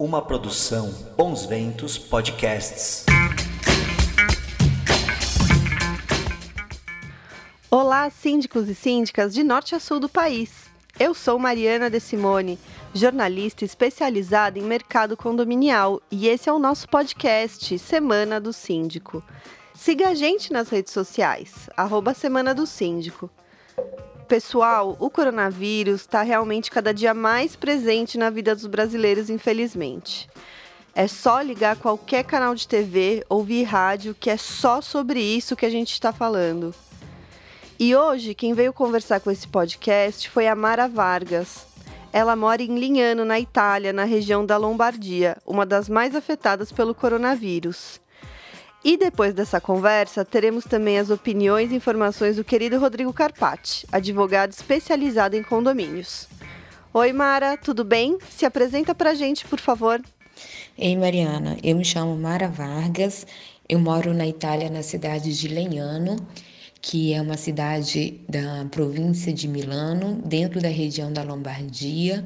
Uma produção Bons Ventos Podcasts. Olá, síndicos e síndicas de norte a sul do país. Eu sou Mariana De Simone, jornalista especializada em mercado condominial, e esse é o nosso podcast Semana do Síndico. Siga a gente nas redes sociais, arroba Semana do Síndico. Pessoal, o coronavírus está realmente cada dia mais presente na vida dos brasileiros, infelizmente. É só ligar qualquer canal de TV, ouvir rádio, que é só sobre isso que a gente está falando. E hoje, quem veio conversar com esse podcast foi a Mara Vargas. Ela mora em Lignano, na Itália, na região da Lombardia, uma das mais afetadas pelo coronavírus. E depois dessa conversa, teremos também as opiniões e informações do querido Rodrigo Carpati, advogado especializado em condomínios. Oi, Mara, tudo bem? Se apresenta pra gente, por favor. Ei, Mariana, eu me chamo Mara Vargas, eu moro na Itália, na cidade de Legnano, que é uma cidade da província de Milano, dentro da região da Lombardia,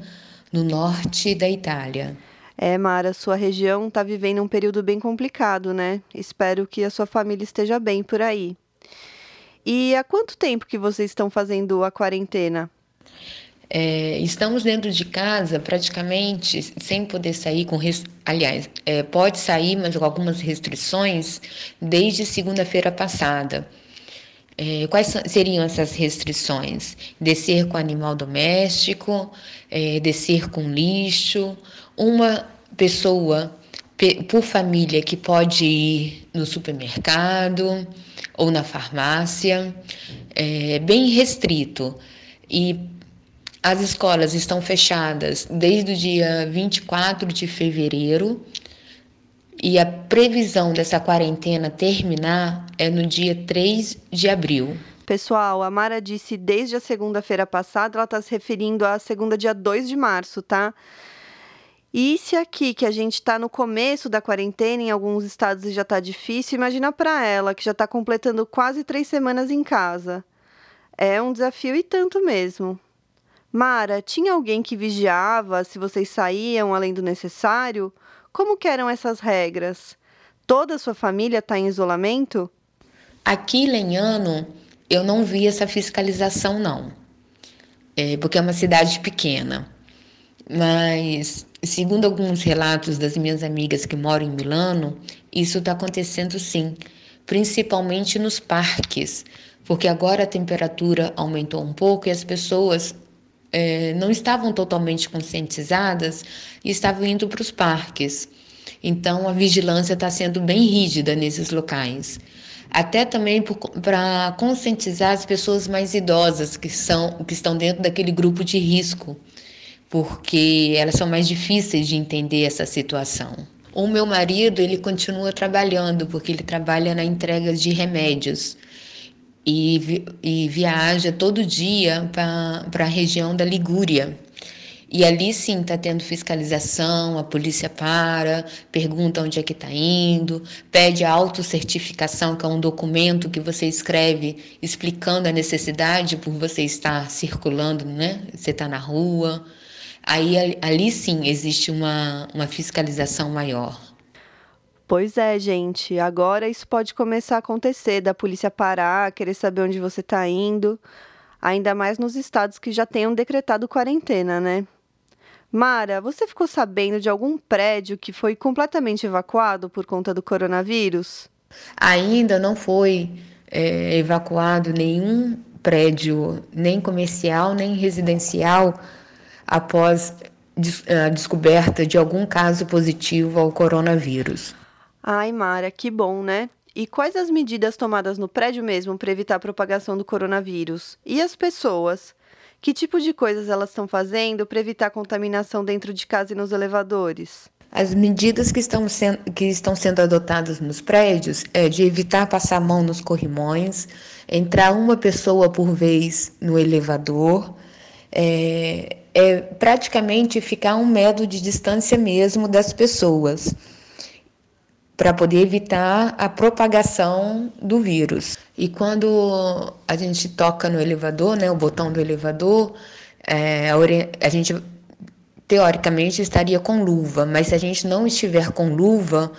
no norte da Itália. É, Mara, sua região está vivendo um período bem complicado, né? Espero que a sua família esteja bem por aí. E há quanto tempo que vocês estão fazendo a quarentena? É, estamos dentro de casa praticamente sem poder sair com aliás é, pode sair mas com algumas restrições desde segunda-feira passada é, quais seriam essas restrições descer com animal doméstico é, descer com lixo uma pessoa por família que pode ir no supermercado ou na farmácia, é bem restrito. E as escolas estão fechadas desde o dia 24 de fevereiro e a previsão dessa quarentena terminar é no dia 3 de abril. Pessoal, a Mara disse desde a segunda-feira passada, ela está se referindo à segunda, dia 2 de março, tá? E se aqui, que a gente está no começo da quarentena, em alguns estados já está difícil, imagina para ela, que já está completando quase três semanas em casa. É um desafio e tanto mesmo. Mara, tinha alguém que vigiava se vocês saíam além do necessário? Como eram essas regras? Toda a sua família está em isolamento? Aqui Lenhano, eu não vi essa fiscalização, não. É, porque é uma cidade pequena. Mas, segundo alguns relatos das minhas amigas que moram em Milano, isso está acontecendo sim, principalmente nos parques, porque agora a temperatura aumentou um pouco e as pessoas é, não estavam totalmente conscientizadas e estavam indo para os parques. Então, a vigilância está sendo bem rígida nesses locais. Até também para conscientizar as pessoas mais idosas que, são, que estão dentro daquele grupo de risco porque elas são mais difíceis de entender essa situação. O meu marido, ele continua trabalhando, porque ele trabalha na entrega de remédios e, e viaja todo dia para a região da Ligúria. E ali sim está tendo fiscalização, a polícia para, pergunta onde é que está indo, pede a autocertificação, que é um documento que você escreve explicando a necessidade por você estar circulando, né? Você está na rua. Aí ali sim existe uma, uma fiscalização maior. Pois é, gente. Agora isso pode começar a acontecer, da polícia parar, querer saber onde você está indo. Ainda mais nos estados que já tenham decretado quarentena, né? Mara, você ficou sabendo de algum prédio que foi completamente evacuado por conta do coronavírus? Ainda não foi é, evacuado nenhum prédio, nem comercial, nem residencial após a descoberta de algum caso positivo ao coronavírus. Ai, Mara, que bom, né? E quais as medidas tomadas no prédio mesmo para evitar a propagação do coronavírus? E as pessoas? Que tipo de coisas elas estão fazendo para evitar a contaminação dentro de casa e nos elevadores? As medidas que estão, sendo, que estão sendo adotadas nos prédios é de evitar passar a mão nos corrimões, entrar uma pessoa por vez no elevador, é, é praticamente ficar um metro de distância mesmo das pessoas, para poder evitar a propagação do vírus. E quando a gente toca no elevador, né, o botão do elevador, é, a, gente teoricamente estaria com luva, mas se a gente não estiver com luva,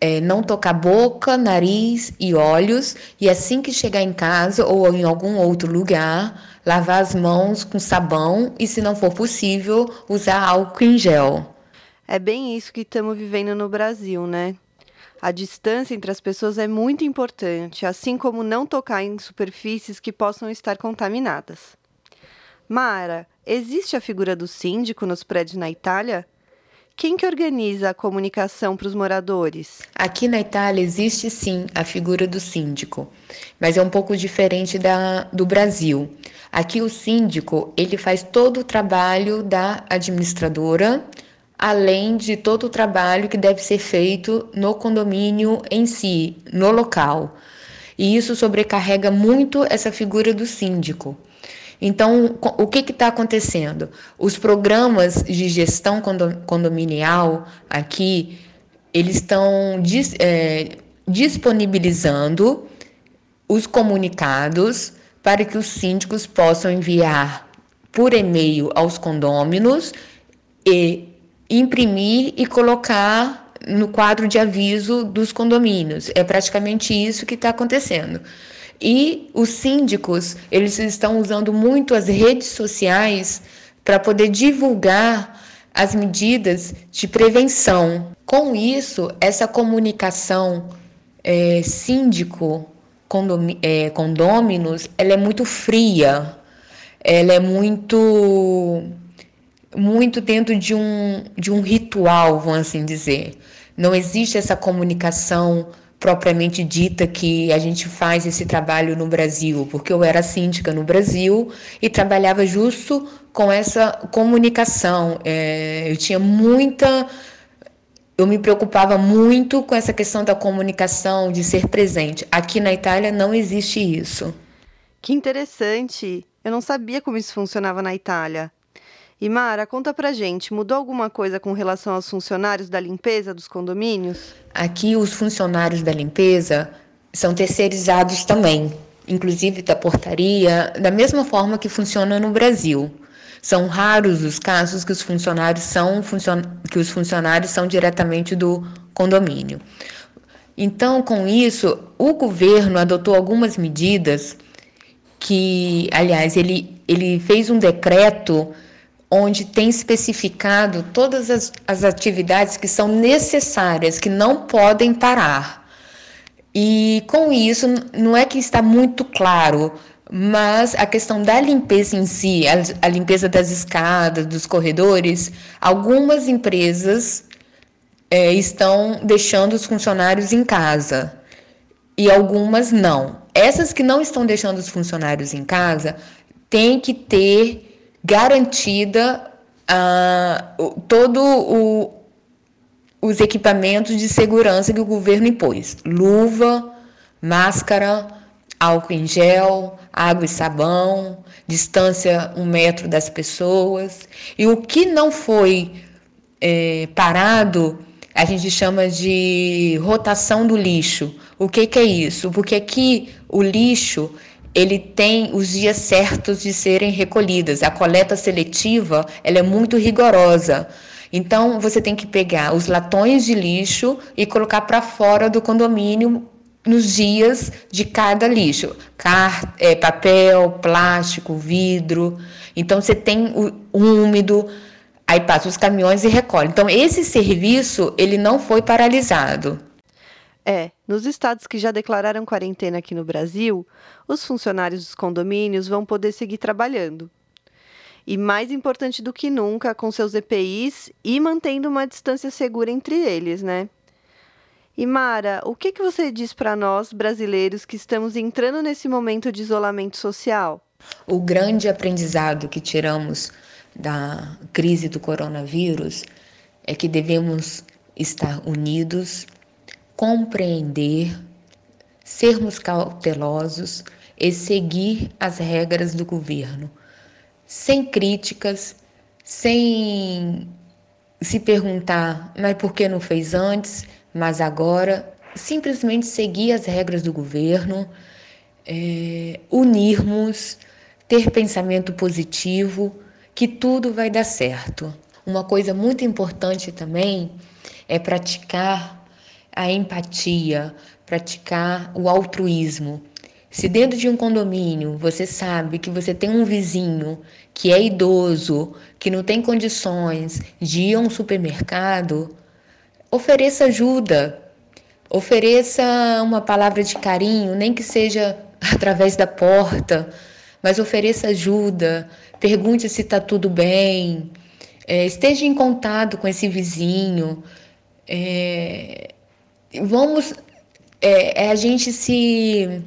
é, não tocar boca, nariz e olhos, e assim que chegar em casa ou em algum outro lugar, lavar as mãos com sabão e, se não for possível, usar álcool em gel. É bem isso que estamos vivendo no Brasil, né? A distância entre as pessoas é muito importante, assim como não tocar em superfícies que possam estar contaminadas. Mara, existe a figura do síndico nos prédios na Itália? Quem que organiza a comunicação para os moradores? Aqui na Itália existe sim a figura do síndico, mas é um pouco diferente da, do Brasil. Aqui o síndico ele faz todo o trabalho da administradora, além de todo o trabalho que deve ser feito no condomínio em si, no local. E isso sobrecarrega muito essa figura do síndico. Então, o que está acontecendo? Os programas de gestão condominial aqui, eles estão é, disponibilizando os comunicados para que os síndicos possam enviar por e-mail aos condôminos e imprimir e colocar no quadro de aviso dos condomínios. É praticamente isso que está acontecendo. E os síndicos, eles estão usando muito as redes sociais para poder divulgar as medidas de prevenção. Com isso, essa comunicação é, síndico é, condôminos, ela é muito fria, ela é muito muito dentro de um, de um ritual, vamos assim dizer. Não existe essa comunicação propriamente dita que a gente faz esse trabalho no Brasil, porque eu era síndica no Brasil e trabalhava justo com essa comunicação. É, eu tinha muita. Eu me preocupava muito com essa questão da comunicação, de ser presente. Aqui na Itália não existe isso. Que interessante! Eu não sabia como isso funcionava na Itália. E Mara, conta pra gente, mudou alguma coisa com relação aos funcionários da limpeza dos condomínios? Aqui os funcionários da limpeza são terceirizados também, inclusive da portaria, da mesma forma que funciona no Brasil. São raros os casos que os funcionários são que os funcionários são diretamente do condomínio. Então, com isso, o governo adotou algumas medidas que, aliás, ele, ele fez um decreto onde tem especificado todas as, as atividades que são necessárias, que não podem parar. E com isso, não é que está muito claro, mas a questão da limpeza em si, a, a limpeza das escadas, dos corredores, algumas empresas é, estão deixando os funcionários em casa e algumas não. Essas que não estão deixando os funcionários em casa têm que ter garantida uh, todo o, os equipamentos de segurança que o governo impôs: luva, máscara, álcool em gel, água e sabão, distância um metro das pessoas. E o que não foi é, parado, a gente chama de rotação do lixo. O que, que é isso? Porque aqui o lixo ele tem os dias certos de serem recolhidas. A coleta seletiva ela é muito rigorosa. Então você tem que pegar os latões de lixo e colocar para fora do condomínio nos dias de cada lixo, Car é, papel, plástico, vidro. Então você tem o úmido, aí passa os caminhões e recolhe. Então esse serviço ele não foi paralisado. É, nos estados que já declararam quarentena aqui no Brasil, os funcionários dos condomínios vão poder seguir trabalhando. E mais importante do que nunca, com seus EPIs e mantendo uma distância segura entre eles, né? E Mara, o que, que você diz para nós, brasileiros, que estamos entrando nesse momento de isolamento social? O grande aprendizado que tiramos da crise do coronavírus é que devemos estar unidos compreender, sermos cautelosos e seguir as regras do governo, sem críticas, sem se perguntar, mas por que não fez antes, mas agora, simplesmente seguir as regras do governo, é, unirmos, ter pensamento positivo, que tudo vai dar certo. Uma coisa muito importante também é praticar a empatia, praticar o altruísmo. Se dentro de um condomínio você sabe que você tem um vizinho que é idoso, que não tem condições de ir a um supermercado, ofereça ajuda, ofereça uma palavra de carinho, nem que seja através da porta, mas ofereça ajuda, pergunte se está tudo bem, é, esteja em contato com esse vizinho. É, vamos, é, é a gente se,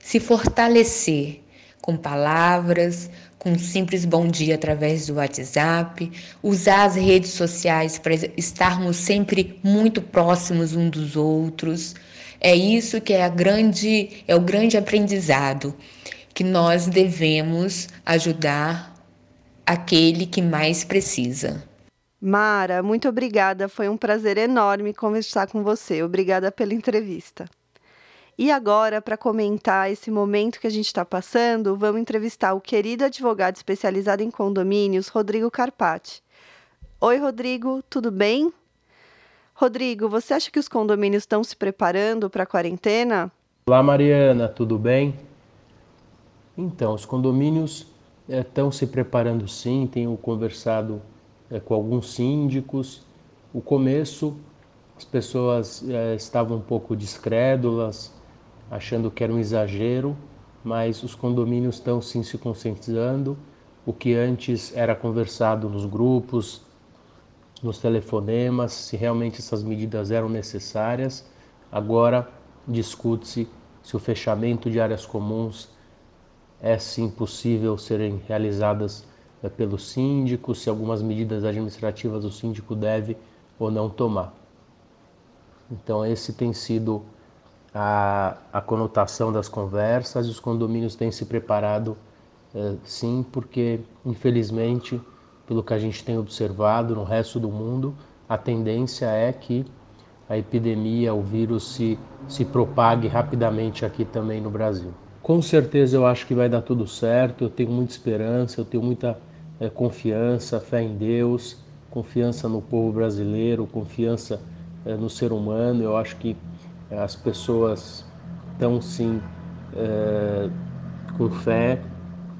se fortalecer com palavras, com um simples bom dia através do WhatsApp, usar as redes sociais para estarmos sempre muito próximos uns dos outros. É isso que é a grande é o grande aprendizado que nós devemos ajudar aquele que mais precisa. Mara, muito obrigada. Foi um prazer enorme conversar com você. Obrigada pela entrevista. E agora, para comentar esse momento que a gente está passando, vamos entrevistar o querido advogado especializado em condomínios, Rodrigo Carpati. Oi, Rodrigo, tudo bem? Rodrigo, você acha que os condomínios estão se preparando para a quarentena? Olá, Mariana, tudo bem? Então, os condomínios estão eh, se preparando sim, tenho conversado é, com alguns síndicos. O começo, as pessoas é, estavam um pouco descrédulas, achando que era um exagero, mas os condomínios estão sim se conscientizando. O que antes era conversado nos grupos, nos telefonemas, se realmente essas medidas eram necessárias, agora discute-se se o fechamento de áreas comuns é sim possível serem realizadas pelo síndico, se algumas medidas administrativas o síndico deve ou não tomar. Então, esse tem sido a, a conotação das conversas e os condomínios têm se preparado é, sim, porque infelizmente, pelo que a gente tem observado no resto do mundo, a tendência é que a epidemia, o vírus se, se propague rapidamente aqui também no Brasil. Com certeza eu acho que vai dar tudo certo, eu tenho muita esperança, eu tenho muita é, confiança, fé em Deus, confiança no povo brasileiro, confiança é, no ser humano. Eu acho que as pessoas estão sim é, com fé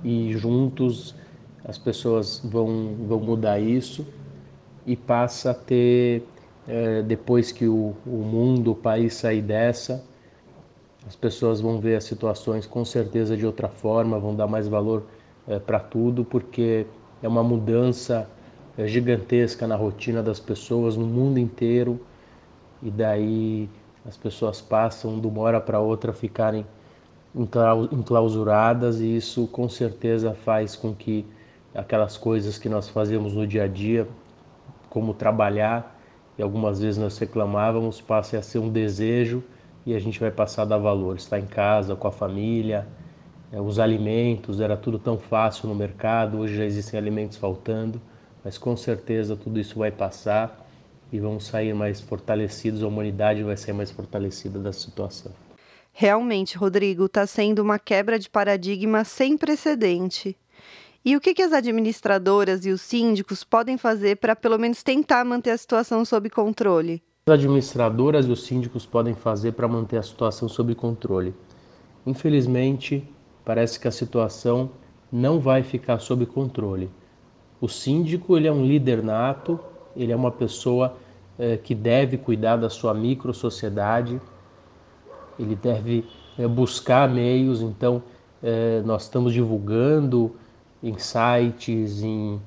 e juntos as pessoas vão, vão mudar isso e passa a ter, depois que o, o mundo, o país sair dessa, as pessoas vão ver as situações com certeza de outra forma, vão dar mais valor é, para tudo, porque é uma mudança é, gigantesca na rotina das pessoas no mundo inteiro. E daí as pessoas passam de uma hora para outra ficarem enclausuradas e isso com certeza faz com que aquelas coisas que nós fazíamos no dia a dia, como trabalhar, e algumas vezes nós reclamávamos, passe a ser um desejo e a gente vai passar a dar valor. Estar em casa com a família, é, os alimentos, era tudo tão fácil no mercado, hoje já existem alimentos faltando, mas com certeza tudo isso vai passar e vamos sair mais fortalecidos, a humanidade vai sair mais fortalecida da situação. Realmente, Rodrigo, está sendo uma quebra de paradigma sem precedente. E o que, que as administradoras e os síndicos podem fazer para pelo menos tentar manter a situação sob controle? As administradoras e os síndicos podem fazer para manter a situação sob controle? Infelizmente, parece que a situação não vai ficar sob controle. O síndico ele é um líder nato, ele é uma pessoa é, que deve cuidar da sua micro sociedade, ele deve é, buscar meios. Então, é, nós estamos divulgando em sites, em,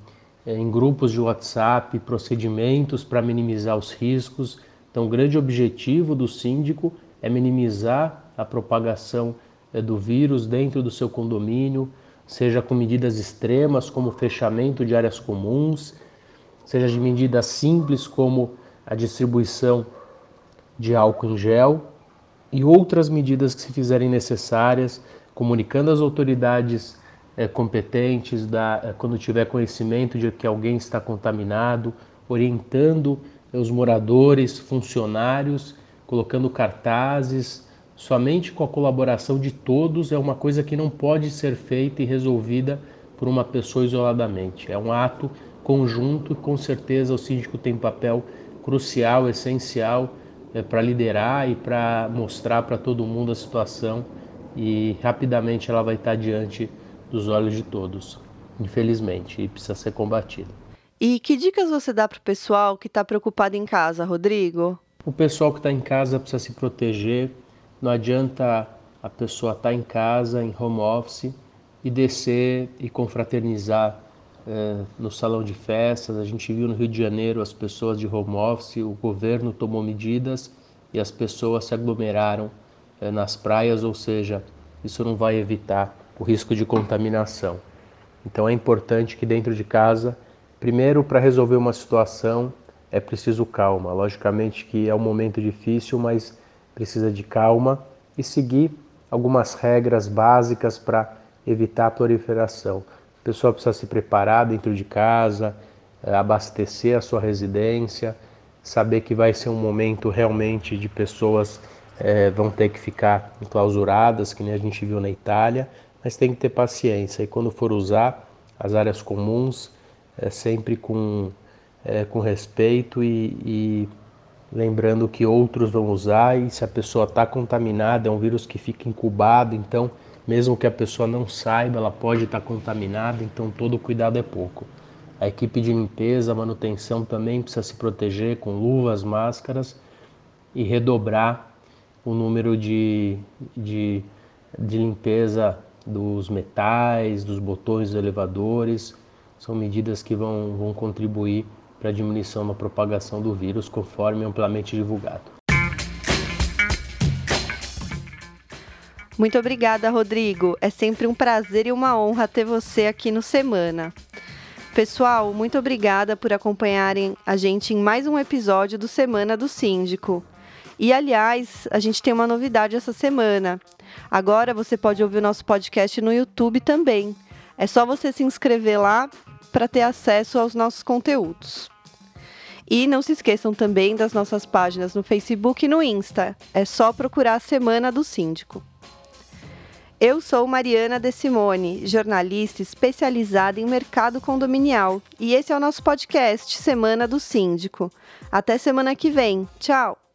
em grupos de WhatsApp, procedimentos para minimizar os riscos. Então, o grande objetivo do síndico é minimizar a propagação do vírus dentro do seu condomínio, seja com medidas extremas como fechamento de áreas comuns, seja de medidas simples como a distribuição de álcool em gel e outras medidas que se fizerem necessárias, comunicando às autoridades é, competentes da, é, quando tiver conhecimento de que alguém está contaminado, orientando os moradores, funcionários, colocando cartazes. Somente com a colaboração de todos é uma coisa que não pode ser feita e resolvida por uma pessoa isoladamente. É um ato conjunto e com certeza o síndico tem papel crucial, essencial é, para liderar e para mostrar para todo mundo a situação e rapidamente ela vai estar diante dos olhos de todos, infelizmente, e precisa ser combatida. E que dicas você dá para o pessoal que está preocupado em casa, Rodrigo? O pessoal que está em casa precisa se proteger. Não adianta a pessoa estar tá em casa, em home office, e descer e confraternizar é, no salão de festas. A gente viu no Rio de Janeiro as pessoas de home office, o governo tomou medidas e as pessoas se aglomeraram é, nas praias, ou seja, isso não vai evitar o risco de contaminação. Então é importante que dentro de casa, primeiro para resolver uma situação, é preciso calma. Logicamente que é um momento difícil, mas precisa de calma e seguir algumas regras básicas para evitar a proliferação. A pessoa precisa se preparar dentro de casa, eh, abastecer a sua residência, saber que vai ser um momento realmente de pessoas é, vão ter que ficar enclausuradas, que nem a gente viu na Itália, mas tem que ter paciência. E quando for usar as áreas comuns, é sempre com, é, com respeito e, e lembrando que outros vão usar e se a pessoa está contaminada, é um vírus que fica incubado, então mesmo que a pessoa não saiba, ela pode estar tá contaminada, então todo cuidado é pouco. A equipe de limpeza, manutenção também precisa se proteger com luvas, máscaras e redobrar o número de, de, de limpeza dos metais, dos botões dos elevadores. São medidas que vão, vão contribuir para a diminuição da propagação do vírus, conforme amplamente divulgado. Muito obrigada, Rodrigo. É sempre um prazer e uma honra ter você aqui no Semana. Pessoal, muito obrigada por acompanharem a gente em mais um episódio do Semana do Síndico. E aliás, a gente tem uma novidade essa semana. Agora você pode ouvir o nosso podcast no YouTube também. É só você se inscrever lá para ter acesso aos nossos conteúdos. E não se esqueçam também das nossas páginas no Facebook e no Insta. É só procurar a Semana do Síndico. Eu sou Mariana De Simone, jornalista especializada em mercado condominial, e esse é o nosso podcast Semana do Síndico. Até semana que vem. Tchau!